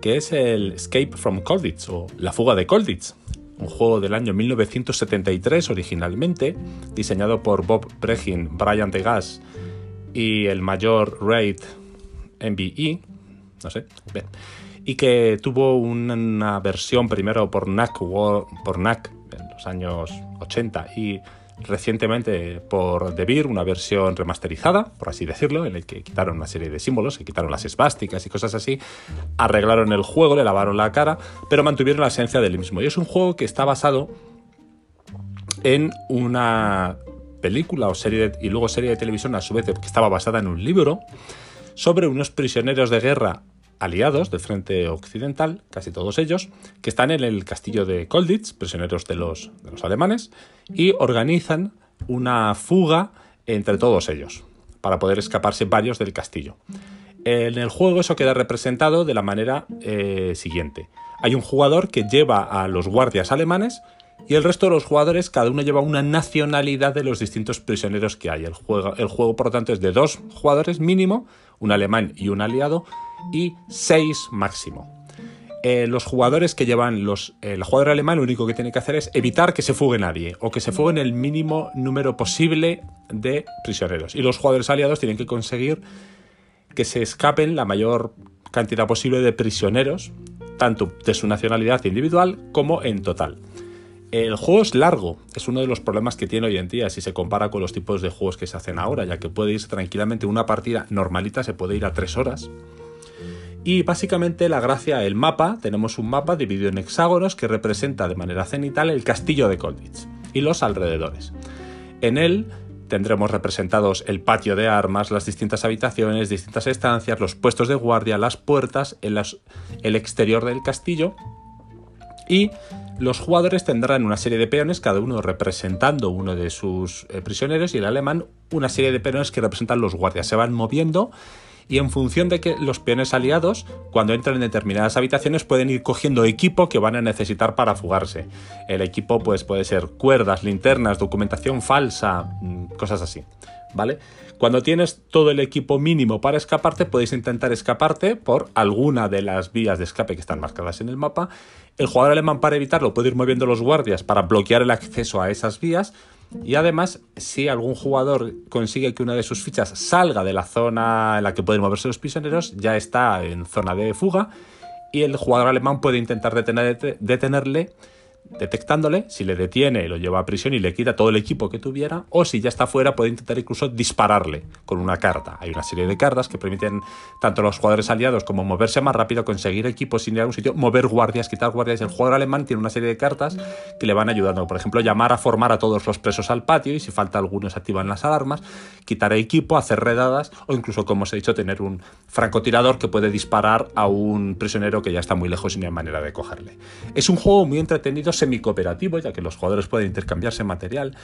que es el Escape from Colditz o La fuga de Colditz, un juego del año 1973 originalmente, diseñado por Bob Brehin, Brian Degas y el mayor Raid MBE, no sé, y que tuvo una versión primero por NAC, por NAC en los años 80 y recientemente por The una versión remasterizada, por así decirlo, en el que quitaron una serie de símbolos, que quitaron las esvásticas y cosas así, arreglaron el juego, le lavaron la cara, pero mantuvieron la esencia del mismo. Y es un juego que está basado en una película o serie y luego serie de televisión a su vez que estaba basada en un libro sobre unos prisioneros de guerra aliados del frente occidental, casi todos ellos, que están en el castillo de Kolditz, prisioneros de los, de los alemanes, y organizan una fuga entre todos ellos, para poder escaparse varios del castillo. En el juego eso queda representado de la manera eh, siguiente. Hay un jugador que lleva a los guardias alemanes y el resto de los jugadores, cada uno lleva una nacionalidad de los distintos prisioneros que hay. El juego, el juego por lo tanto, es de dos jugadores mínimo, un alemán y un aliado, y seis máximo. Eh, los jugadores que llevan los. El jugador alemán lo único que tiene que hacer es evitar que se fugue nadie o que se fuguen el mínimo número posible de prisioneros. Y los jugadores aliados tienen que conseguir que se escapen la mayor cantidad posible de prisioneros, tanto de su nacionalidad individual como en total. El juego es largo, es uno de los problemas que tiene hoy en día si se compara con los tipos de juegos que se hacen ahora, ya que puede irse tranquilamente una partida normalita, se puede ir a tres horas y básicamente la gracia, el mapa, tenemos un mapa dividido en hexágonos que representa de manera cenital el castillo de Colditz y los alrededores. En él tendremos representados el patio de armas, las distintas habitaciones, distintas estancias, los puestos de guardia, las puertas, el, exterior del castillo y los jugadores tendrán una serie de peones, cada uno representando uno de sus eh, prisioneros y el alemán una serie de peones que representan los guardias. Se van moviendo y en función de que los peones aliados, cuando entran en determinadas habitaciones, pueden ir cogiendo equipo que van a necesitar para fugarse. El equipo pues, puede ser cuerdas, linternas, documentación falsa, mm, cosas así. ¿Vale? Cuando tienes todo el equipo mínimo para escaparte, puedes intentar escaparte por alguna de las vías de escape que están marcadas en el mapa. El jugador alemán para evitarlo puede ir moviendo los guardias para bloquear el acceso a esas vías y además, si algún jugador consigue que una de sus fichas salga de la zona en la que pueden moverse los prisioneros, ya está en zona de fuga y el jugador alemán puede intentar detenerle detectándole, si le detiene, lo lleva a prisión y le quita todo el equipo que tuviera, o si ya está fuera, puede intentar incluso dispararle con una carta. Hay una serie de cartas que permiten tanto a los jugadores aliados como moverse más rápido, conseguir equipos sin ir a un sitio, mover guardias, quitar guardias. El jugador alemán tiene una serie de cartas que le van ayudando. Por ejemplo, llamar a formar a todos los presos al patio y si falta algunos activan las alarmas, quitar equipo, hacer redadas o incluso, como os he dicho, tener un francotirador que puede disparar a un prisionero que ya está muy lejos y no hay manera de cogerle. Es un juego muy entretenido semi-cooperativo, ya que los jugadores pueden intercambiarse material,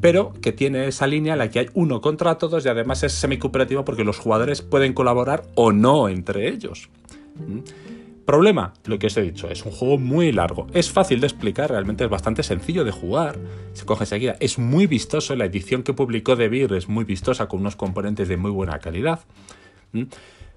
pero que tiene esa línea en la que hay uno contra todos y además es semi-cooperativo porque los jugadores pueden colaborar o no entre ellos. ¿Mm? Problema, lo que os he dicho, es un juego muy largo, es fácil de explicar, realmente es bastante sencillo de jugar, se coge enseguida, es muy vistoso, la edición que publicó De Beer es muy vistosa con unos componentes de muy buena calidad, ¿Mm?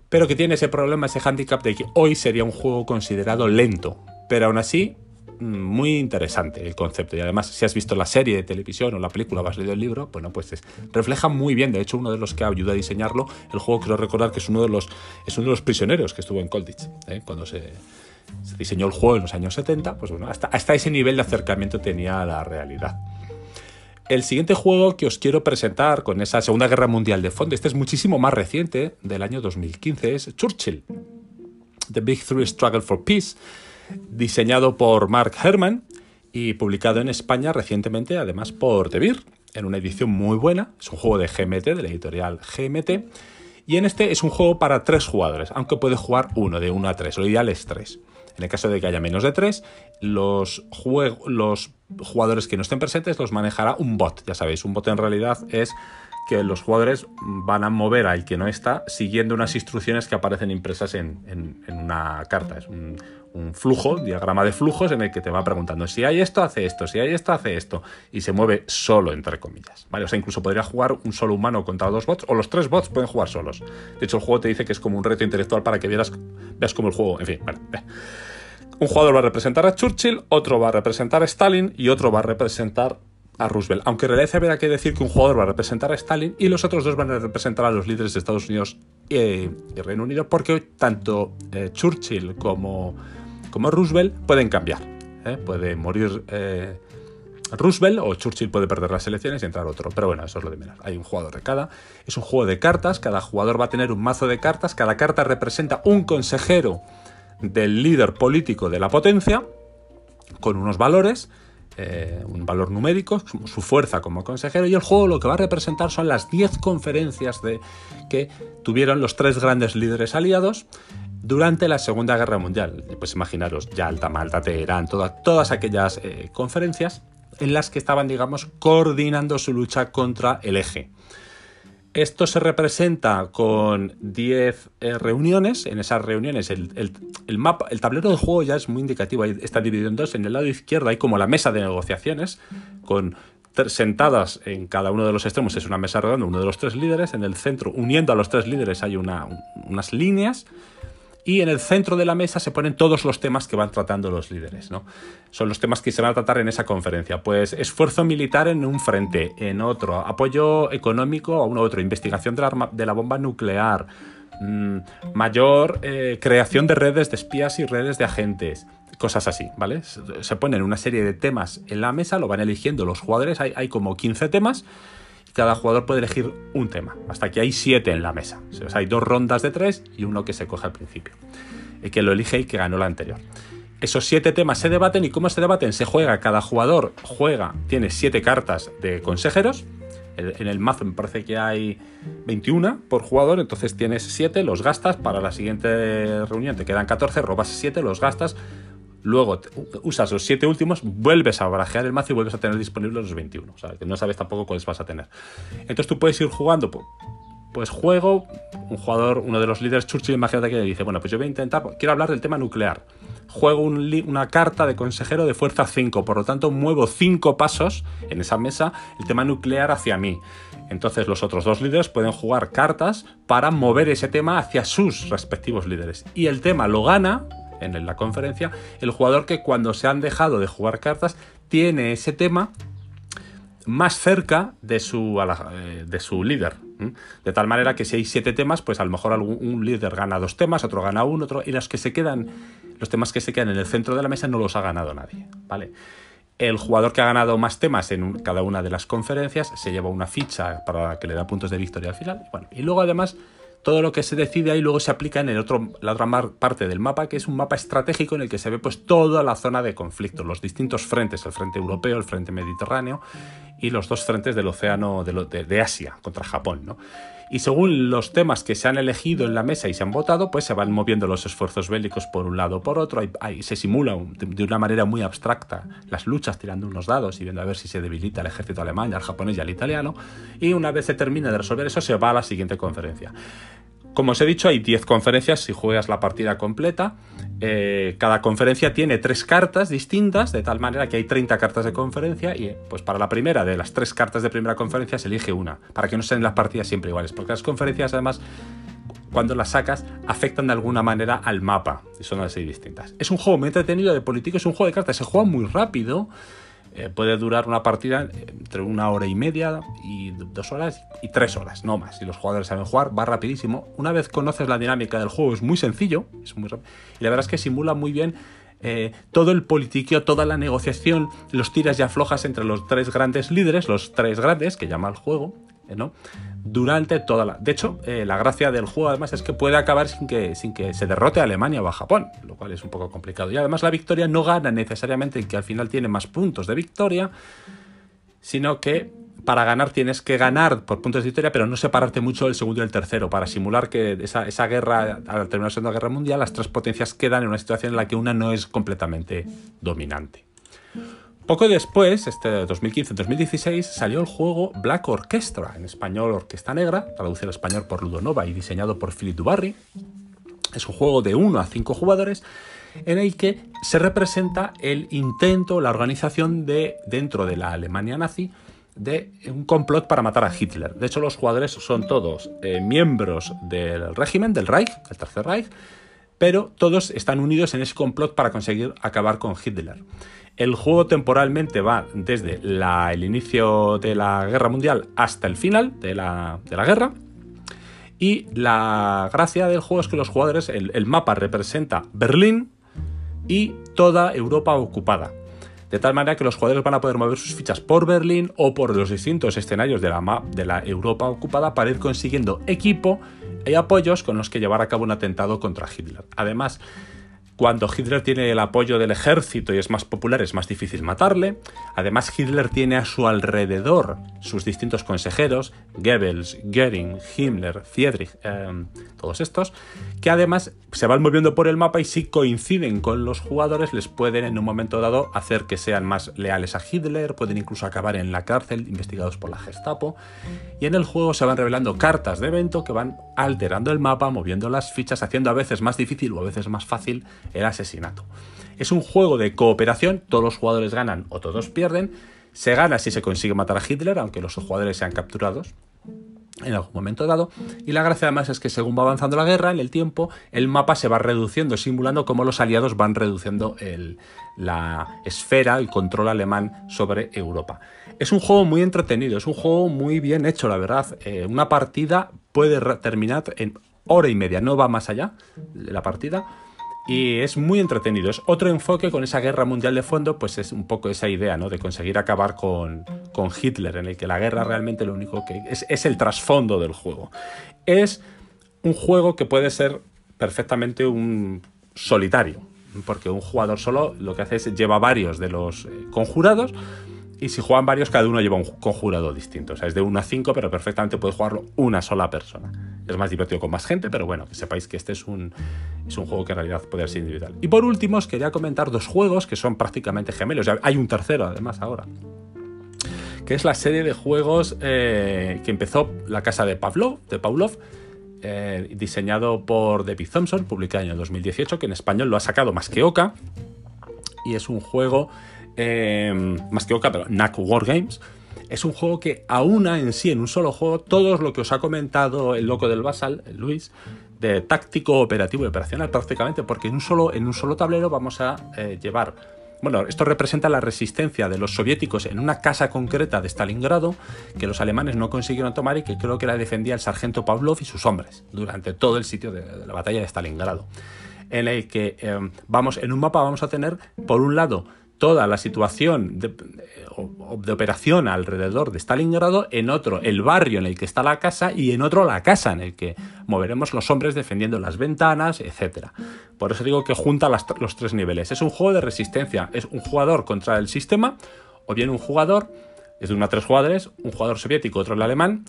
pero que tiene ese problema, ese handicap de que hoy sería un juego considerado lento, pero aún así muy interesante el concepto. Y además, si has visto la serie de televisión o la película o has leído el libro, bueno, pues refleja muy bien. De hecho, uno de los que ayudó a diseñarlo, el juego quiero recordar que es uno de los, es uno de los prisioneros que estuvo en Colditch, ¿eh? cuando se, diseñó el juego en los años 70, pues bueno, hasta, hasta ese nivel de acercamiento tenía la realidad. El siguiente juego que os quiero presentar con esa Segunda Guerra Mundial de fondo, este es muchísimo más reciente, del año 2015, es Churchill, The Big Three Struggle for Peace diseñado por Mark Herman y publicado en España recientemente, además por De Beer, en una edición muy buena. Es un juego de GMT, de la editorial GMT. Y en este es un juego para tres jugadores, aunque puede jugar uno, de uno a tres. Lo ideal es tres. En el caso de que haya menos de tres, los, los jugadores que no estén presentes los manejará un bot. Ya sabéis, un bot en realidad es que los jugadores van a mover al que no está siguiendo unas instrucciones que aparecen impresas en, una carta. Es un, flujo, diagrama de flujos en el que te va preguntando si hay esto, hace esto, si hay esto, hace esto. Y se mueve solo, entre comillas. ¿vale? O sea, incluso podría jugar un solo humano contra dos bots, o los tres bots pueden jugar solos. De hecho, el juego te dice que es como un reto intelectual para que vieras, veas como el juego. En fin. Un jugador va a representar a Churchill, otro va a representar a Stalin y otro va a representar a Roosevelt. Aunque en realidad habrá que decir que un jugador va a representar a Stalin y los otros dos van a representar a los líderes de Estados Unidos y, Reino Unido, porque tanto eh, Churchill como, como Roosevelt pueden cambiar. ¿eh? Puede morir eh, Roosevelt o Churchill puede perder las elecciones y entrar otro. Pero bueno, eso es lo de menos. Hay un jugador de cada. Es un juego de cartas. Cada jugador va a tener un mazo de cartas. Cada carta representa un consejero del líder político de la potencia con unos valores eh, un valor numérico, su fuerza como consejero, y el juego lo que va a representar son las 10 conferencias de, que tuvieron los tres grandes líderes aliados durante la Segunda Guerra Mundial. Pues imaginaros, Yalta, Malta, Teherán, todas aquellas eh, conferencias en las que estaban, digamos, coordinando su lucha contra el eje. Esto se representa con 10 eh, reuniones. En esas reuniones el, mapa, el tablero de juego ya es muy indicativo. está dividido en dos. En el lado izquierdo hay como la mesa de negociaciones con sentadas en cada uno de los extremos es una mesa redonda, uno de los tres líderes. En el centro, uniendo a los tres líderes, hay unas líneas y en el centro de la mesa se ponen todos los temas que van tratando los líderes. ¿no? Son los temas que se van a tratar en esa conferencia. Pues esfuerzo militar en un frente, en otro, apoyo económico a uno otro, investigación de la, bomba nuclear, mm, mayor eh, creación de redes de espías y redes de agentes. Cosas así, ¿vale? Se ponen una serie de temas en la mesa, lo van eligiendo los jugadores, hay como 15 temas cada jugador puede elegir un tema. Hasta que hay siete en la mesa. Hay dos rondas de tres y uno que se coge al principio. El que lo elige y que ganó la anterior. Esos siete temas se debaten y cómo se debaten se juega. Cada jugador juega, tiene siete cartas de consejeros. En el mazo me parece que hay 21 por jugador, entonces tienes 7, los gastas, para la siguiente reunión te quedan 14, robas 7, los gastas, luego usas los siete últimos, vuelves a barajear el mazo y vuelves a tener disponibles los 21. O sea, que no sabes tampoco cuáles vas a tener. Entonces tú puedes ir jugando, pues juego, un jugador, uno de los líderes, Churchill, imagínate que dice, bueno, pues yo voy a intentar, quiero hablar del tema nuclear. Juego una carta de consejero de fuerza 5, por lo tanto muevo 5 pasos en esa mesa el tema nuclear hacia mí. Entonces los otros dos líderes pueden jugar cartas para mover ese tema hacia sus respectivos líderes. Y el tema lo gana en la conferencia, el jugador que cuando se han dejado de jugar cartas tiene ese tema más cerca de su, eh, de su líder. De tal manera que si hay siete temas, pues a lo mejor un líder gana dos temas, otro gana uno, otro, y los que se quedan, los temas que se quedan en el centro de la mesa no los ha ganado nadie. ¿vale? El jugador que ha ganado más temas en cada una de las conferencias se lleva una ficha para que le da puntos de victoria al final. Y luego además todo lo que se decide ahí luego se aplica en el otro, la otra parte del mapa, que es un mapa estratégico en el que se ve pues toda la zona de conflicto, los distintos frentes, el frente europeo, el frente mediterráneo y los dos frentes del océano de Asia contra Japón, ¿no? Y según los temas que se han elegido en la mesa y se han votado, pues se van moviendo los esfuerzos bélicos por un lado o por otro. Hay- se simula de una manera muy abstracta las luchas tirando unos dados y viendo a ver si se debilita el ejército alemán, al japonés y al italiano. Y una vez se termina de resolver eso, se va a la siguiente conferencia. Como os he dicho, hay 10 conferencias si juegas la partida completa. Eh, cada conferencia tiene tres cartas distintas, de tal manera que hay 30 cartas de conferencia y pues para la primera de las tres cartas de primera conferencia se elige una, para que no sean las partidas siempre iguales, porque las conferencias además cuando las sacas afectan de alguna manera al mapa y son así distintas. Es un juego muy entretenido de político, es un juego de cartas, se juega muy rápido. Eh, puede durar una partida entre una hora y media y dos horas y tres horas, no más. Si los jugadores saben jugar, va rapidísimo. Una vez conoces la dinámica del juego, es muy sencillo, es muy. Y la verdad es que simula muy bien eh, todo el politiqueo, toda la negociación, los tiras y aflojas entre los tres grandes líderes, los tres grandes que llama el juego, eh, ¿no? Durante toda la. De hecho, eh, la gracia del juego además es que puede acabar sin que, sin que se derrote a Alemania o a Japón, lo cual es un poco complicado. Y además la victoria no gana necesariamente el que al final tiene más puntos de victoria, sino que para ganar tienes que ganar por puntos de victoria, pero no separarte mucho del segundo y el tercero, para simular que esa, esa guerra, al terminar la Segunda Guerra Mundial, las tres potencias quedan en una situación en la que una no es completamente dominante. Poco después, este 2015-2016, salió el juego Black Orchestra, en español Orquesta Negra, traducido al español por Ludonova y diseñado por Philip Dubarry. Es un juego de 1 a 5 jugadores en el que se representa el intento, la organización de, dentro de la Alemania nazi, de un complot para matar a Hitler. De hecho, los jugadores son todos eh, miembros del régimen, del Reich, del Tercer Reich, pero todos están unidos en ese complot para conseguir acabar con Hitler. El juego temporalmente va desde el inicio de la guerra mundial hasta el final de la, guerra. Y la gracia del juego es que los jugadores, el, mapa representa Berlín y toda Europa ocupada. De tal manera que los jugadores van a poder mover sus fichas por Berlín o por los distintos escenarios de la, de la Europa ocupada para ir consiguiendo equipo y apoyos con los que llevar a cabo un atentado contra Hitler. Además, cuando Hitler tiene el apoyo del ejército y es más popular, es más difícil matarle. Además, Hitler tiene a su alrededor sus distintos consejeros, Goebbels, Göring, Himmler, Friedrich, eh, todos estos, que además se van moviendo por el mapa y si coinciden con los jugadores les pueden en un momento dado hacer que sean más leales a Hitler, pueden incluso acabar en la cárcel investigados por la Gestapo. Y en el juego se van revelando cartas de evento que van alterando el mapa, moviendo las fichas, haciendo a veces más difícil o a veces más fácil el asesinato. Es un juego de cooperación, todos los jugadores ganan o todos pierden. Se gana si se consigue matar a Hitler, aunque los jugadores sean capturados en algún momento dado. Y la gracia además es que según va avanzando la guerra, en el tiempo, el mapa se va reduciendo, simulando cómo los aliados van reduciendo la esfera, el control alemán sobre Europa. Es un juego muy entretenido, es un juego muy bien hecho, la verdad. Eh, una partida puede terminar en hora y media, no va más allá de la partida. Y es muy entretenido. Es otro enfoque con esa guerra mundial de fondo, pues es un poco esa idea, ¿no? De conseguir acabar con, con Hitler, en el que la guerra realmente lo único que es, es el trasfondo del juego. Es un juego que puede ser perfectamente un solitario, porque un jugador solo lo que hace es lleva varios de los eh, conjurados y si juegan varios, cada uno lleva un conjurado distinto. O sea, es de 1 a 5, pero perfectamente puede jugarlo una sola persona. Es más divertido con más gente, pero bueno, que sepáis que este es un, es un juego que en realidad puede ser individual. Y por último, os quería comentar dos juegos que son prácticamente gemelos. Hay un tercero, además, ahora. Que es la serie de juegos eh, que empezó la casa de Pavlov, de Pavlov eh, diseñado por David Thompson, publicado en el año 2018, que en español lo ha sacado más que Oca. Y es un juego eh, más que Oca, pero NAC Wargames. Es un juego que aúna en sí, en un solo juego, todo lo que os ha comentado el loco del Basal, Luis, de táctico, operativo y operacional prácticamente, porque en un solo, en un solo tablero vamos a eh, llevar... Bueno, esto representa la resistencia de los soviéticos en una casa concreta de Stalingrado que los alemanes no consiguieron tomar y que creo que la defendía el sargento Pavlov y sus hombres durante todo el sitio de, la batalla de Stalingrado. En el que eh, vamos, en un mapa vamos a tener, por un lado, toda la situación de, operación alrededor de Stalingrado, en otro el barrio en el que está la casa y en otro la casa en el que moveremos los hombres defendiendo las ventanas, etc. Por eso digo que junta los tres niveles. Es un juego de resistencia, es un jugador contra el sistema o bien un jugador, es de una a tres jugadores, un jugador soviético, otro el alemán,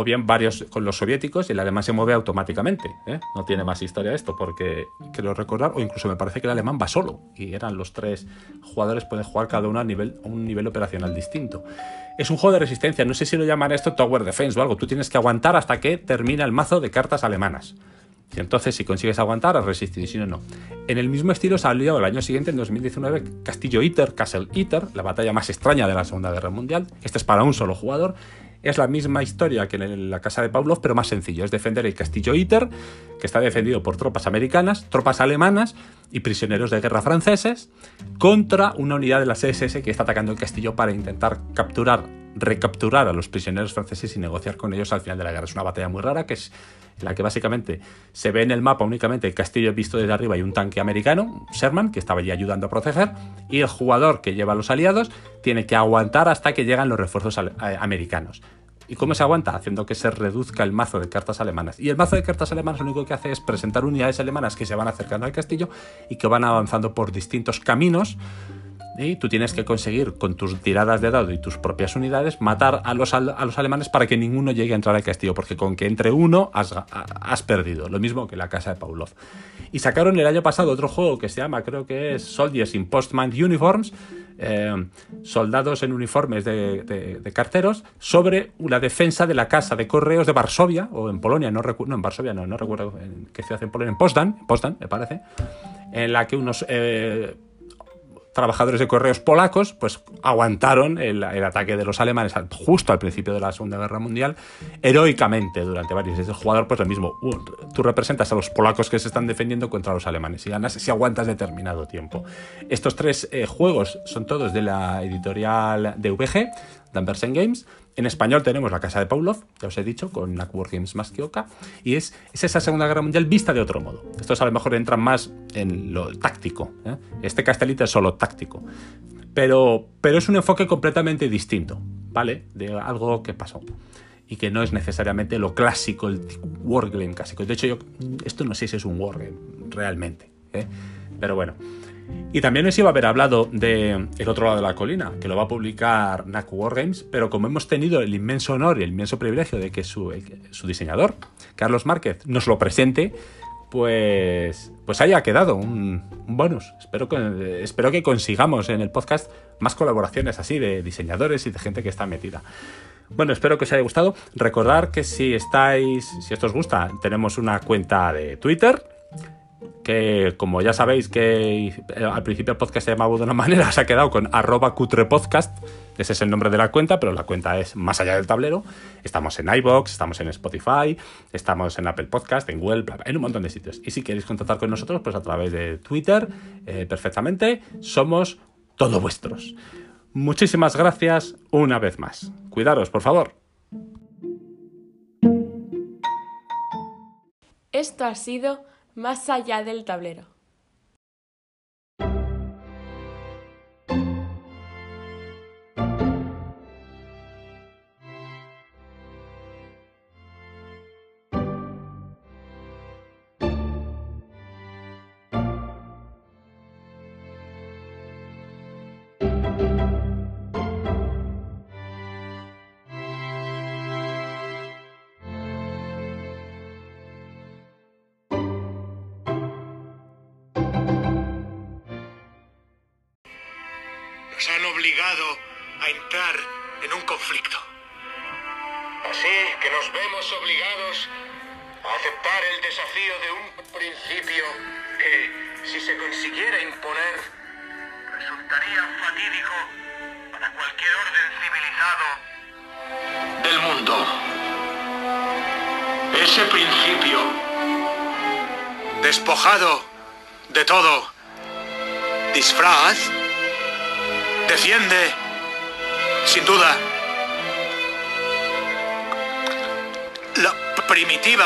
o bien varios con los soviéticos y el alemán se mueve automáticamente. ¿eh? No tiene más historia esto, porque quiero recordar, o incluso me parece que el alemán va solo y eran los tres jugadores, pueden jugar cada uno a, nivel, un nivel operacional distinto. Es un juego de resistencia, no sé si lo llaman esto Tower Defense o algo, tú tienes que aguantar hasta que termina el mazo de cartas alemanas. Y entonces, si consigues aguantar, has y si no, no. En el mismo estilo salió el año siguiente, en 2019, Castillo Iter, Castle Iter, la batalla más extraña de la Segunda Guerra Mundial. Este es para un solo jugador es la misma historia que en la casa de Pavlov, pero más sencillo. Es defender el castillo Iter, que está defendido por tropas americanas, tropas alemanas y prisioneros de guerra franceses, contra una unidad de la CSS que está atacando el castillo para intentar capturar, recapturar a los prisioneros franceses y negociar con ellos al final de la guerra. Es una batalla muy rara que es en la que básicamente se ve en el mapa únicamente el castillo visto desde arriba y un tanque americano, Sherman, que estaba allí ayudando a proteger, y el jugador que lleva a los aliados tiene que aguantar hasta que llegan los refuerzos eh, americanos. ¿Y cómo se aguanta? Haciendo que se reduzca el mazo de cartas alemanas. Y el mazo de cartas alemanas lo único que hace es presentar unidades alemanas que se van acercando al castillo y que van avanzando por distintos caminos y tú tienes que conseguir con tus tiradas de dado y tus propias unidades matar a los, a los alemanes para que ninguno llegue a entrar al castillo, porque con que entre uno has, has, perdido, lo mismo que la casa de Pavlov. Y sacaron el año pasado otro juego que se llama, creo que es Soldiers in Postman Uniforms, eh, soldados en uniformes de, carteros, sobre la defensa de la casa de correos de Varsovia, o en Polonia, no, recuerdo, no en Varsovia, no, no recuerdo en qué ciudad en Polonia, en Potsdam me parece, en la que unos... Eh, trabajadores de correos polacos pues aguantaron el, ataque de los alemanes justo al principio de la Segunda Guerra Mundial heroicamente durante varios meses. El jugador pues lo mismo, tú representas a los polacos que se están defendiendo contra los alemanes y ganas si aguantas determinado tiempo. Estos tres eh, juegos son todos de la editorial DVG, Danversen Games, en español tenemos La Casa de Pavlov, ya os he dicho, con War Games más que y es, esa Segunda Guerra Mundial vista de otro modo. Estos a lo mejor entran más en lo táctico. ¿eh? Este castelito es solo táctico. Pero, pero es un enfoque completamente distinto, ¿vale? De algo que pasó. Y que no es necesariamente lo clásico, el wargame clásico. De hecho, yo esto no sé si es un wargame, realmente. ¿eh? Pero bueno. Y también os iba a haber hablado de El otro lado de la colina, que lo va a publicar NAC Wargames, pero como hemos tenido el inmenso honor y el inmenso privilegio de que su, diseñador, Carlos Márquez, nos lo presente, pues, pues haya quedado un, bonus. Espero que, espero que consigamos en el podcast más colaboraciones así de diseñadores y de gente que está metida. Bueno, espero que os haya gustado. Recordar que si estáis, si esto os gusta, tenemos una cuenta de Twitter, que como ya sabéis que al principio el podcast se llamaba de una manera, se ha quedado con arroba cutrepodcast, ese es el nombre de la cuenta, pero la cuenta es más allá del tablero. Estamos en iBox, estamos en Spotify, estamos en Apple Podcast, en Google, en un montón de sitios. Y si queréis contactar con nosotros, pues a través de Twitter, eh, perfectamente, somos todos vuestros. Muchísimas gracias una vez más. Cuidaros, por favor. Esto ha sido más allá del tablero.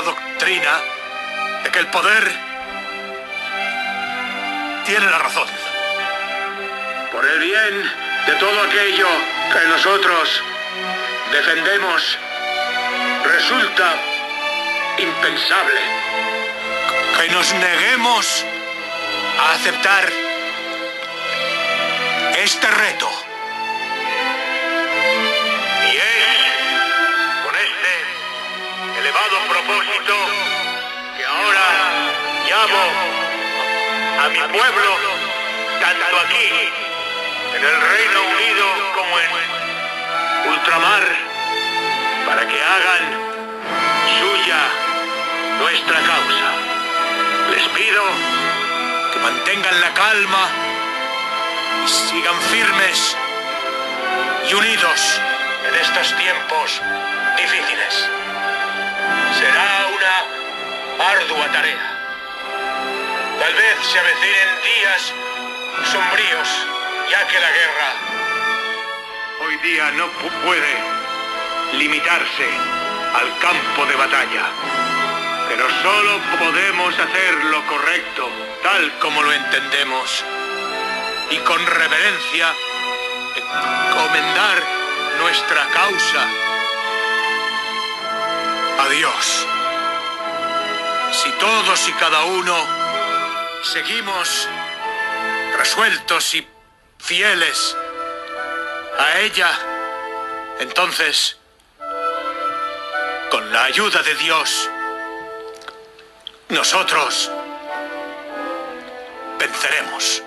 Doctrina de que el poder tiene la razón. Por el bien de todo aquello que nosotros defendemos, resulta impensable que nos neguemos a aceptar este reto. Propósito que ahora llamo a mi pueblo, tanto aquí, en el Reino Unido, como en ultramar, para que hagan suya nuestra causa. Les pido que mantengan la calma y sigan firmes y unidos en estos tiempos difíciles. Ardua tarea. Tal vez se avecinen días sombríos, ya que la guerra hoy día no pu- puede limitarse al campo de batalla. Pero solo podemos hacer lo correcto, tal como lo entendemos, y con reverencia encomendar nuestra causa a Dios. Si todos y cada uno seguimos resueltos y fieles a ella, entonces, con la ayuda de Dios, nosotros venceremos.